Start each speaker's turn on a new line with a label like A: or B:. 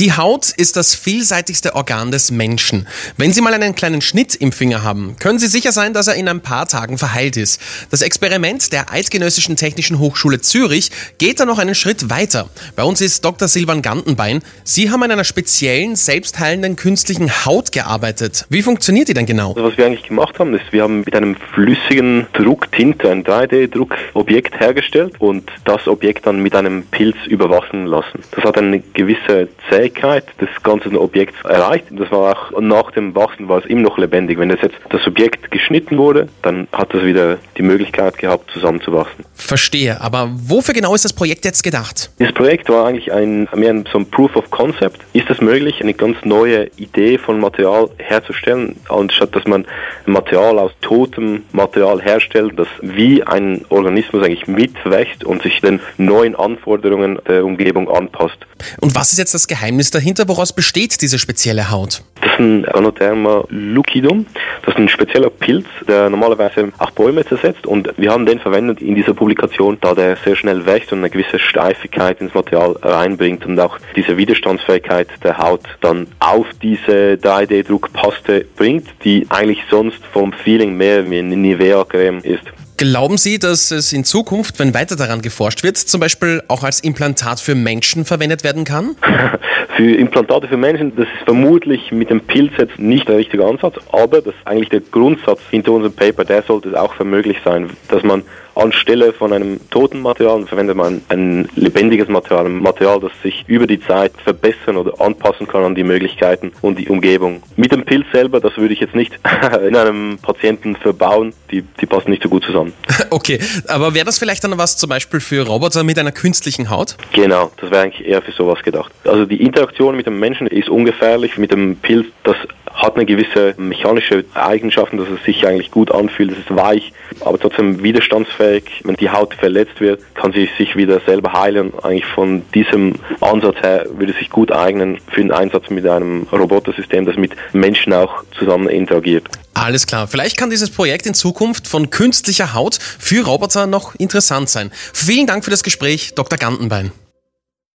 A: Die Haut ist das vielseitigste Organ des Menschen. Wenn Sie mal einen kleinen Schnitt im Finger haben, können Sie sicher sein, dass er in ein paar Tagen verheilt ist. Das Experiment der Eidgenössischen Technischen Hochschule Zürich geht da noch einen Schritt weiter. Bei uns ist Dr. Silvan Gantenbein. Sie haben an einer speziellen, selbstheilenden künstlichen Haut gearbeitet. Wie funktioniert die denn genau?
B: Also was wir eigentlich gemacht haben, ist, wir haben mit einem flüssigen Drucktinte ein 3D-Druckobjekt hergestellt und das Objekt dann mit einem Pilz überwachen lassen. Das hat eine gewisse Zäh Fähigkeit des ganzen Objekts erreicht. Das war auch nach dem Wachsen war es immer noch lebendig. Wenn das jetzt das Objekt geschnitten wurde, dann hat es wieder die Möglichkeit gehabt, zusammenzuwachsen.
A: Verstehe, aber wofür genau ist das Projekt jetzt gedacht?
B: Das Projekt war eigentlich ein, mehr so ein Proof of Concept. Ist es möglich, eine ganz neue Idee von Material herzustellen, anstatt dass man Material aus totem Material herstellt, das wie ein Organismus eigentlich mitwächst und sich den neuen Anforderungen der Umgebung anpasst.
A: Und was ist jetzt das Geheimnis dahinter? Woraus besteht diese spezielle Haut?
B: Das ist ein Anotherma lucidum. Das ist ein spezieller Pilz, der normalerweise auch Bäume zersetzt. Und wir haben den verwendet in dieser Publikation, da der sehr schnell wächst und eine gewisse Steifigkeit ins Material reinbringt und auch diese Widerstandsfähigkeit der Haut dann auf diese 3D-Druckpaste bringt, die eigentlich sonst vom Feeling mehr wie eine Nivea-Creme ist.
A: Glauben Sie, dass es in Zukunft, wenn weiter daran geforscht wird, zum Beispiel auch als Implantat für Menschen verwendet werden kann?
B: für Implantate für Menschen, das ist vermutlich mit dem Pilz jetzt nicht der richtige Ansatz, aber das ist eigentlich der Grundsatz hinter unserem Paper, der sollte es auch für möglich sein, dass man anstelle von einem toten Material verwendet man ein lebendiges Material, ein Material, das sich über die Zeit verbessern oder anpassen kann an die Möglichkeiten und die Umgebung. Mit dem Pilz selber, das würde ich jetzt nicht in einem Patienten verbauen, die, die passen nicht so gut zusammen.
A: Okay, aber wäre das vielleicht dann was zum Beispiel für Roboter mit einer künstlichen Haut?
B: Genau, das wäre eigentlich eher für sowas gedacht. Also die Interaktion mit dem Menschen ist ungefährlich. Mit dem Pilz, das hat eine gewisse mechanische Eigenschaften, dass es sich eigentlich gut anfühlt, es ist weich, aber trotzdem widerstandsfähig. Wenn die Haut verletzt wird, kann sie sich wieder selber heilen. Eigentlich von diesem Ansatz her würde es sich gut eignen für den Einsatz mit einem Robotersystem, das mit Menschen auch zusammen interagiert.
A: Alles klar. Vielleicht kann dieses Projekt in Zukunft von künstlicher Haut für Roboter noch interessant sein. Vielen Dank für das Gespräch, Dr. Gantenbein.